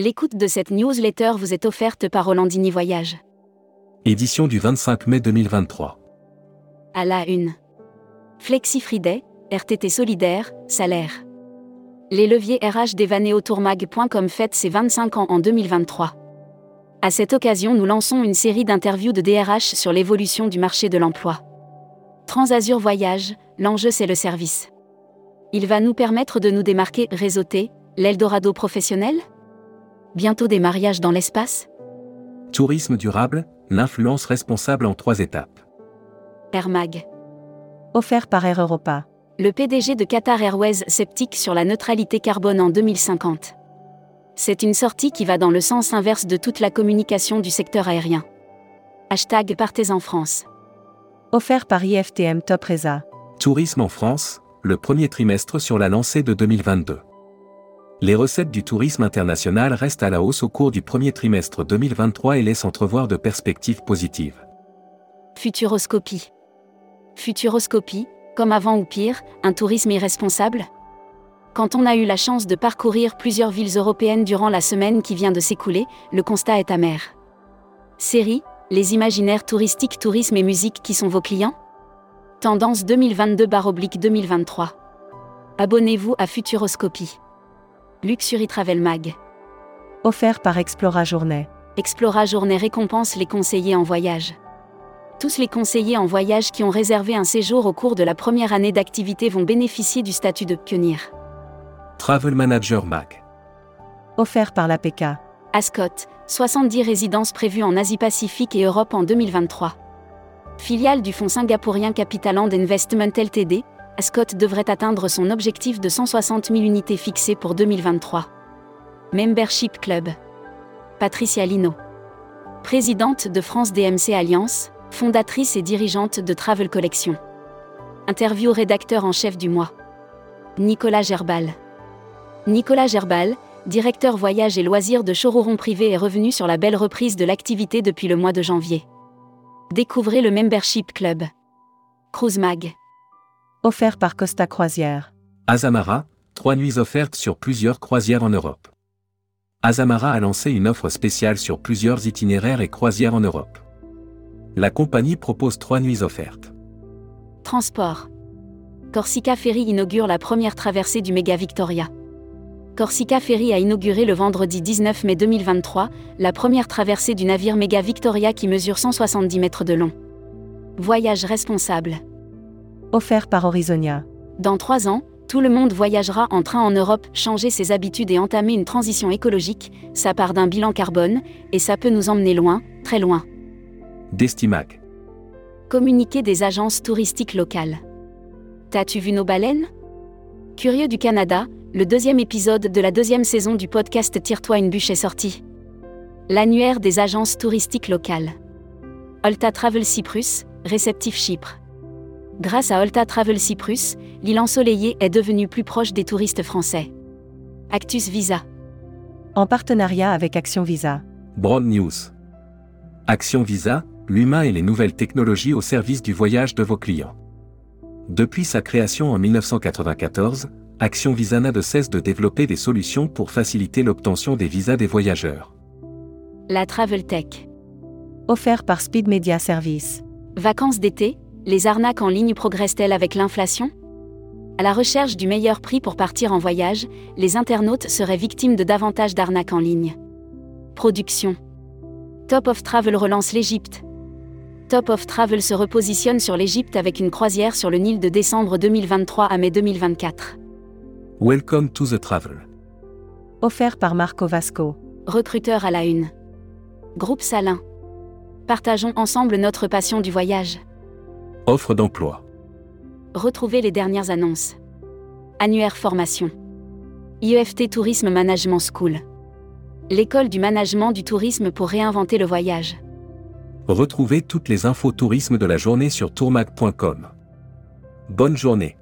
L'écoute de cette newsletter vous est offerte par Rolandini Voyage. Édition du 25 mai 2023. À la une. Flexi Friday, RTT solidaire, salaire. Les leviers RH d'evaneotourmag.com fêtent ses 25 ans en 2023. À cette occasion, nous lançons une série d'interviews de DRH sur l'évolution du marché de l'emploi. Transazur Voyage, l'enjeu c'est le service. Il va nous permettre de nous démarquer, réseauter, l'Eldorado professionnel? Bientôt des mariages dans l'espace? Tourisme durable, l'influence responsable en trois étapes. Air Mag. Offert par Air Europa. Le PDG de Qatar Airways sceptique sur la neutralité carbone en 2050. C'est une sortie qui va dans le sens inverse de toute la communication du secteur aérien. Hashtag Partez en France. Offert par IFTM Top Reza. Tourisme en France, le premier trimestre sur la lancée de 2022. Les recettes du tourisme international restent à la hausse au cours du premier trimestre 2023 et laissent entrevoir de perspectives positives. Futuroscopie. Futuroscopie, comme avant ou pire, un tourisme irresponsable Quand on a eu la chance de parcourir plusieurs villes européennes durant la semaine qui vient de s'écouler, le constat est amer. Série, les imaginaires touristiques, tourisme et musique qui sont vos clients? Tendance 2022-2023. Abonnez-vous à Futuroscopie. Luxury Travel Mag. Offert par Explora Journée. Explora Journée récompense les conseillers en voyage. Tous les conseillers en voyage qui ont réservé un séjour au cours de la première année d'activité vont bénéficier du statut de pionnier. Travel Manager Mag. Offert par l'APK. Ascot, 70 résidences prévues en Asie-Pacifique et Europe en 2023. Filiale du fonds singapourien Capitaland Investment Ltd, Ascot devrait atteindre son objectif de 160 000 unités fixé pour 2023. Membership Club. Patricia Lino. Présidente de France DMC Alliance, fondatrice et dirigeante de Travel Collection. Interview rédacteur en chef du mois. Nicolas Gerbal. Nicolas Gerbal, directeur voyage et loisirs de Chororon Privé est revenu sur la belle reprise de l'activité depuis le mois de janvier. Découvrez le Membership Club. Cruise Mag. Offert par Costa Croisière. Azamara, trois nuits offertes sur plusieurs croisières en Europe. Azamara a lancé une offre spéciale sur plusieurs itinéraires et croisières en Europe. La compagnie propose trois nuits offertes. Transport. Corsica Ferry inaugure la première traversée du Méga Victoria. Corsica Ferry a inauguré le vendredi 19 mai 2023 la première traversée du navire Méga Victoria qui mesure 170 mètres de long. Voyage responsable. Offert par Horizonia. Dans trois ans, tout le monde voyagera en train en Europe, changer ses habitudes et entamer une transition écologique, ça part d'un bilan carbone, et ça peut nous emmener loin, très loin. Destimac. Communiquer des agences touristiques locales. T'as-tu vu nos baleines? Curieux du Canada, le deuxième épisode de la deuxième saison du podcast Tire-toi une bûche est sorti. L'annuaire des agences touristiques locales. Olta Travel Cyprus, réceptif Chypre. Grâce à Olta Travel Cyprus, l'île ensoleillée est devenue plus proche des touristes français. Actus Visa. En partenariat avec Action Visa. Broad News. Action Visa, l'humain et les nouvelles technologies au service du voyage de vos clients. Depuis sa création en 1994, Action Visa n'a de cesse de développer des solutions pour faciliter l'obtention des visas des voyageurs. La Travel Tech. Offert par Speed Media Service. Vacances d'été, les arnaques en ligne progressent-elles avec l'inflation? À la recherche du meilleur prix pour partir en voyage, les internautes seraient victimes de davantage d'arnaques en ligne. Production. Top of Travel relance l'Égypte. Top of Travel se repositionne sur l'Égypte avec une croisière sur le Nil de décembre 2023 à mai 2024. Welcome to the travel. Offert par Marco Vasco. Recruteur à la une. Groupe Salin. Partageons ensemble notre passion du voyage. Offre d'emploi. Retrouvez les dernières annonces. Annuaire formation. IEFT Tourisme Management School. L'école du management du tourisme pour réinventer le voyage. Retrouvez toutes les infos tourisme de la journée sur tourmag.com. Bonne journée.